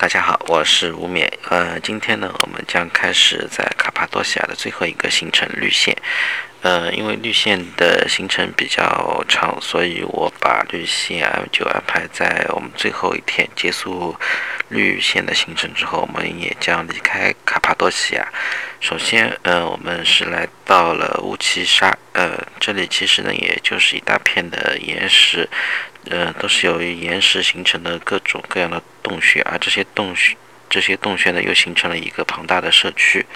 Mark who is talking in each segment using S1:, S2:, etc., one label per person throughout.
S1: 大家好，我是吴冕。呃，今天呢，我们将开始在卡帕多西亚的最后一个行程绿线。呃，因为绿线的行程比较长，所以我把绿线就安排在我们最后一天结束绿线的行程之后，我们也将离开卡帕多西亚。首先，呃，我们是来到了乌奇沙。呃，这里其实呢，也就是一大片的岩石。呃，都是由于岩石形成的各种各样的洞穴，而这些洞穴，这些洞穴呢，又形成了一个庞大的社区。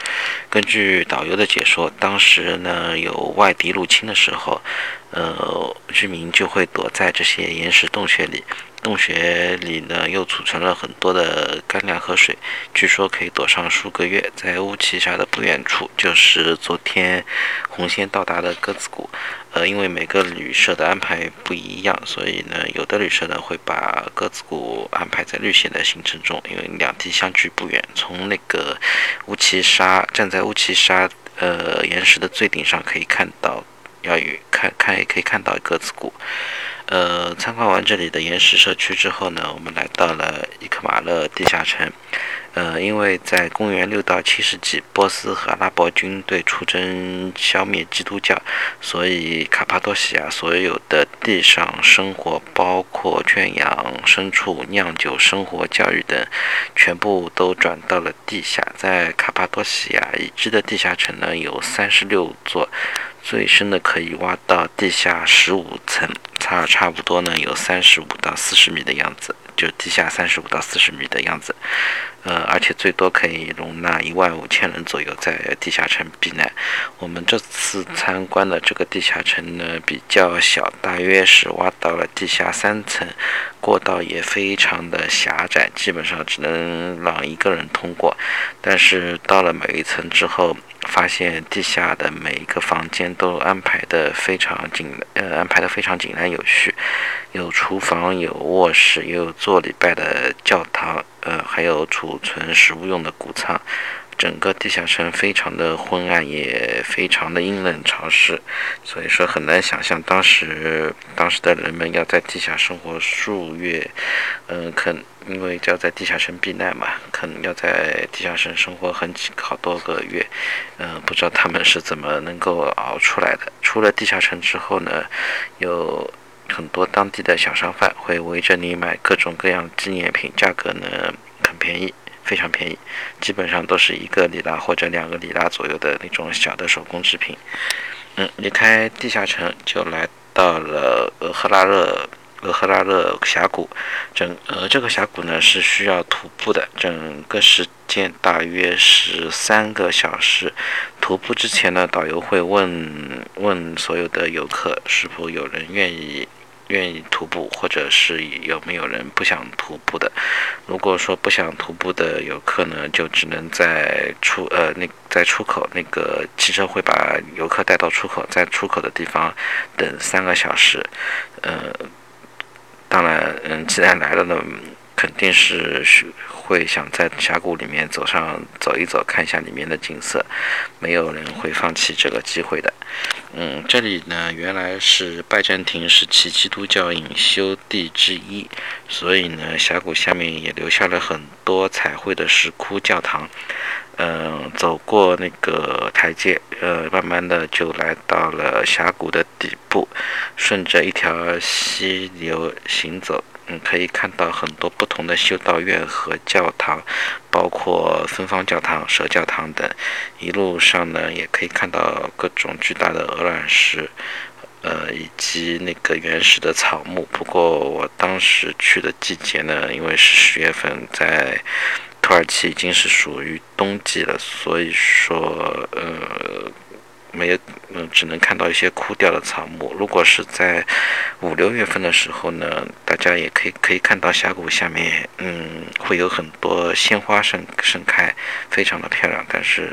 S1: 根据导游的解说，当时呢有外敌入侵的时候，呃，居民就会躲在这些岩石洞穴里。洞穴里呢，又储存了很多的干粮和水，据说可以躲上数个月。在乌奇沙的不远处，就是昨天红仙到达的鸽子谷。呃，因为每个旅社的安排不一样，所以呢，有的旅社呢会把鸽子谷安排在绿线的行程中，因为两地相距不远。从那个乌奇沙，站在乌奇沙呃岩石的最顶上，可以看到，要与看看也可以看到鸽子谷。呃，参观完这里的岩石社区之后呢，我们来到了伊克马勒地下城。呃，因为在公元六到七世纪，波斯和阿拉伯军队出征消灭基督教，所以卡帕多西亚所有的地上生活，包括圈养牲畜、酿酒、生活、教育等，全部都转到了地下。在卡帕多西亚已知的地下城呢，有三十六座。最深的可以挖到地下十五层，差差不多呢，有三十五到四十米的样子，就地下三十五到四十米的样子。呃，而且最多可以容纳一万五千人左右在地下城避难。我们这次参观的这个地下城呢比较小，大约是挖到了地下三层，过道也非常的狭窄，基本上只能让一个人通过。但是到了每一层之后，发现地下的每一个房间都安排的非常紧，呃，安排的非常井然有序，有厨房，有卧室，也有做礼拜的教堂。呃，还有储存食物用的谷仓，整个地下城非常的昏暗，也非常的阴冷潮湿，所以说很难想象当时当时的人们要在地下生活数月，嗯，可因为要在地下城避难嘛，可能要在地下城生活很几好多个月，嗯，不知道他们是怎么能够熬出来的。出了地下城之后呢，有。很多当地的小商贩会围着你买各种各样纪念品，价格呢很便宜，非常便宜，基本上都是一个里拉或者两个里拉左右的那种小的手工制品。嗯，离开地下城就来到了俄赫拉勒俄赫拉勒峡谷，整呃这个峡谷呢是需要徒步的，整个时间大约是三个小时。徒步之前呢，导游会问问所有的游客是否有人愿意。愿意徒步，或者是有没有人不想徒步的？如果说不想徒步的游客呢，就只能在出呃那在出口那个汽车会把游客带到出口，在出口的地方等三个小时。呃，当然，嗯，既然来了呢，肯定是会想在峡谷里面走上走一走，看一下里面的景色，没有人会放弃这个机会的。嗯，这里呢原来是拜占庭时期基督教隐修地之一，所以呢峡谷下面也留下了很多彩绘的石窟教堂。嗯，走过那个台阶，呃，慢慢的就来到了峡谷的底部，顺着一条溪流行走。嗯，可以看到很多不同的修道院和教堂，包括芬芳教堂、蛇教堂等。一路上呢，也可以看到各种巨大的鹅卵石，呃，以及那个原始的草木。不过我当时去的季节呢，因为是十月份，在土耳其已经是属于冬季了，所以说，呃。没有，嗯，只能看到一些枯掉的草木。如果是在五六月份的时候呢，大家也可以可以看到峡谷下面，嗯，会有很多鲜花盛盛开，非常的漂亮。但是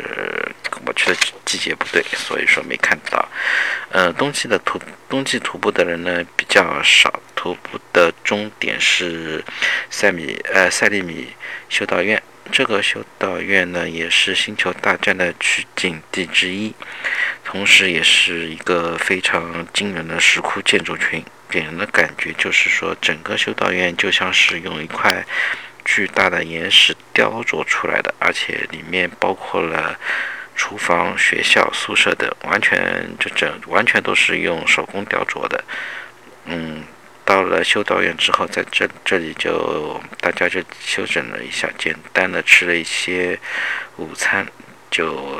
S1: 我去的季节不对，所以说没看到。呃，冬季的徒冬季徒步的人呢比较少，徒步的终点是塞米呃塞利米修道院。这个修道院呢，也是星球大战的取景地之一。同时，也是一个非常惊人的石窟建筑群，给人的感觉就是说，整个修道院就像是用一块巨大的岩石雕琢出来的，而且里面包括了厨房、学校、宿舍等，完全就整完全都是用手工雕琢的。嗯，到了修道院之后，在这这里就大家就休整了一下，简单的吃了一些午餐，就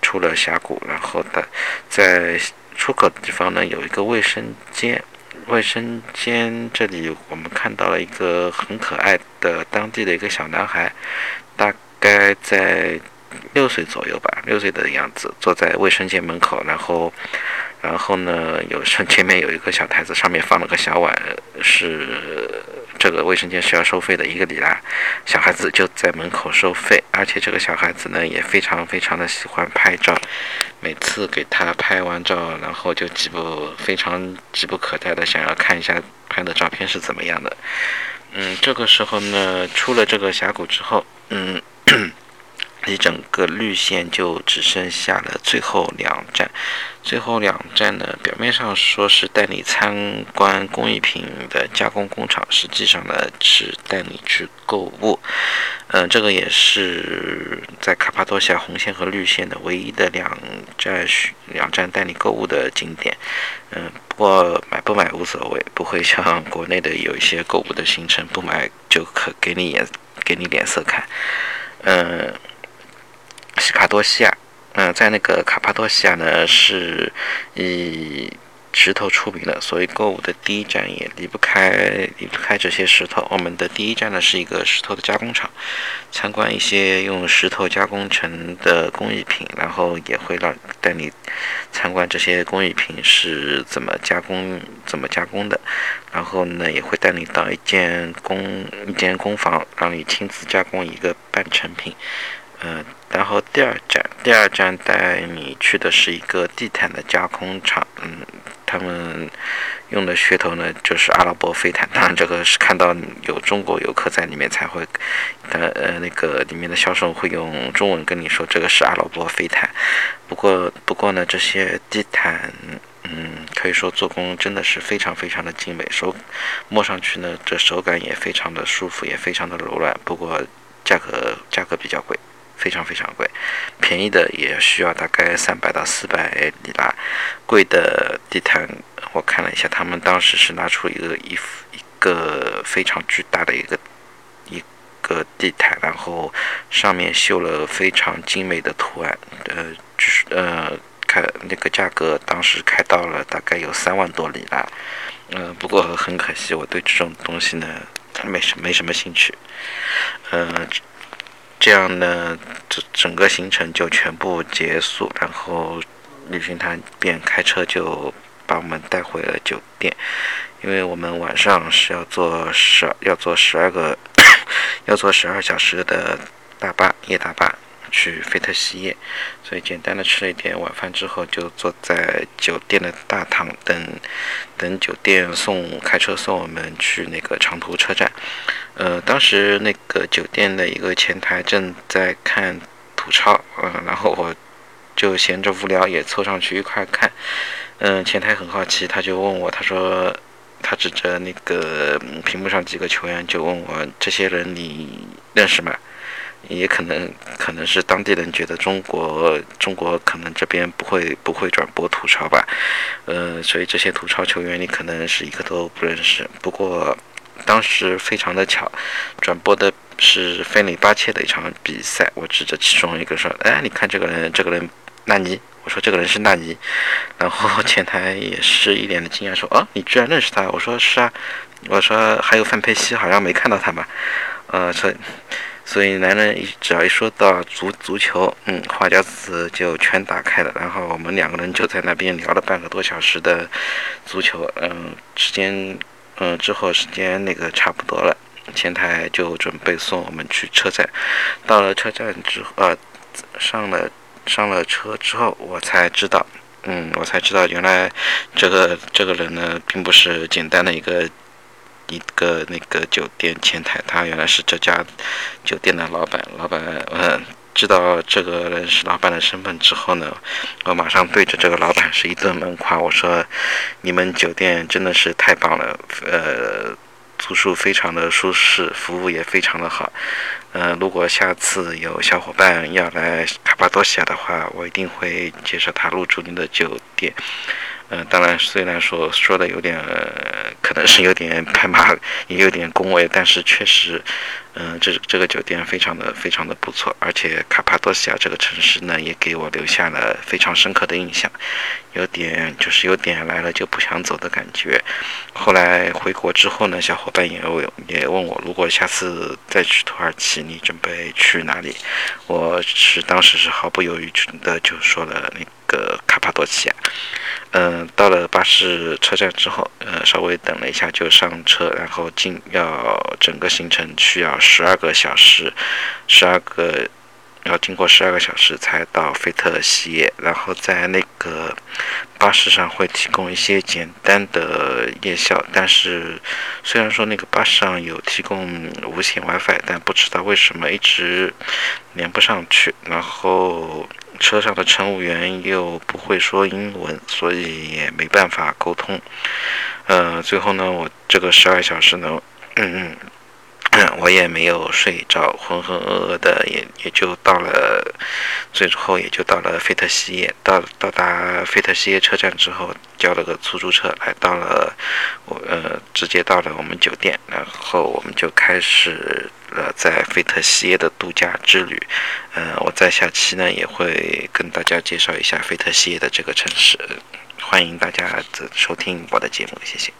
S1: 出了峡谷，然后的在出口的地方呢有一个卫生间。卫生间这里，我们看到了一个很可爱的当地的一个小男孩，大概在六岁左右吧，六岁的样子，坐在卫生间门口，然后，然后呢，有上前面有一个小台子，上面放了个小碗，是。这个卫生间是要收费的，一个里拉。小孩子就在门口收费，而且这个小孩子呢也非常非常的喜欢拍照，每次给他拍完照，然后就急不非常急不可待的想要看一下拍的照片是怎么样的。嗯，这个时候呢，出了这个峡谷之后，嗯。一整个绿线就只剩下了最后两站，最后两站呢，表面上说是带你参观工艺品的加工工厂，实际上呢是带你去购物。嗯，这个也是在卡帕多西亚红线和绿线的唯一的两站两站带你购物的景点。嗯，不过买不买无所谓，不会像国内的有一些购物的行程，不买就可给你眼给你脸色看。嗯。西卡多西亚，嗯，在那个卡帕多西亚呢，是以石头出名的，所以购物的第一站也离不开离不开这些石头。我们的第一站呢是一个石头的加工厂，参观一些用石头加工成的工艺品，然后也会让带你参观这些工艺品是怎么加工怎么加工的，然后呢也会带你到一间工一间工坊，让你亲自加工一个半成品。嗯，然后第二站，第二站带你去的是一个地毯的加工厂。嗯，他们用的噱头呢，就是阿拉伯飞毯。当然，这个是看到有中国游客在里面才会，呃呃，那个里面的销售会用中文跟你说这个是阿拉伯飞毯。不过，不过呢，这些地毯，嗯，可以说做工真的是非常非常的精美，手摸上去呢，这手感也非常的舒服，也非常的柔软。不过，价格价格比较贵。非常非常贵，便宜的也需要大概三百到四百里拉，贵的地毯我看了一下，他们当时是拿出一个一一个非常巨大的一个一个地毯，然后上面绣了非常精美的图案，呃，就是呃开那个价格当时开到了大概有三万多里拉，嗯，不过很可惜，我对这种东西呢没什没什么兴趣，嗯。这样呢，这整个行程就全部结束，然后旅行团便开车就把我们带回了酒店，因为我们晚上是要坐十要坐十二个 要坐十二小时的大巴夜大巴去费特西耶，所以简单的吃了一点晚饭之后，就坐在酒店的大堂等等酒店送开车送我们去那个长途车站。呃，当时那个酒店的一个前台正在看土超，嗯，然后我就闲着无聊也凑上去一块看，嗯，前台很好奇，他就问我，他说他指着那个屏幕上几个球员就问我，这些人你认识吗？也可能可能是当地人觉得中国中国可能这边不会不会转播土超吧，呃，所以这些土超球员你可能是一个都不认识，不过。当时非常的巧，转播的是费内巴切的一场比赛。我指着其中一个说：“哎，你看这个人，这个人纳尼？”我说：“这个人是纳尼。”然后前台也是一脸的惊讶说：“哦，你居然认识他？”我说：“是啊。”我说：“还有范佩西，好像没看到他吧？”呃，所以所以男人一只要一说到足足球，嗯，话匣子就全打开了。然后我们两个人就在那边聊了半个多小时的足球，嗯，时间。嗯，之后时间那个差不多了，前台就准备送我们去车站。到了车站之后，呃，上了上了车之后，我才知道，嗯，我才知道原来这个这个人呢，并不是简单的一个一个那个酒店前台，他原来是这家酒店的老板，老板，嗯。知道这个人是老板的身份之后呢，我马上对着这个老板是一顿猛夸。我说：“你们酒店真的是太棒了，呃，住宿非常的舒适，服务也非常的好。呃，如果下次有小伙伴要来卡帕多西亚的话，我一定会介绍他入住您的酒店。嗯，当然，虽然说说的有点，可能是有点拍马，也有点恭维，但是确实，嗯，这这个酒店非常的非常的不错，而且卡帕多西亚这个城市呢，也给我留下了非常深刻的印象，有点就是有点来了就不想走的感觉。后来回国之后呢，小伙伴也问也问我，如果下次再去土耳其，你准备去哪里？我是当时是毫不犹豫的就说了那个卡帕多西亚。嗯，到了巴士车站之后，呃，稍微等了一下就上车，然后进要整个行程需要十二个小时，十二个要经过十二个小时才到费特西耶，然后在那个巴士上会提供一些简单的夜校，但是虽然说那个巴士上有提供无线 WiFi，但不知道为什么一直连不上去，然后。车上的乘务员又不会说英文，所以也没办法沟通。呃，最后呢，我这个十二小时呢，嗯嗯，我也没有睡着，浑浑噩噩的，也也就到了，最后也就到了费特西耶。到到达费特西耶车站之后，叫了个出租车，来到了我呃，直接到了我们酒店，然后我们就开始。了，在费特西耶的度假之旅，嗯，我在下期呢也会跟大家介绍一下费特西耶的这个城市，欢迎大家收听我的节目，谢谢。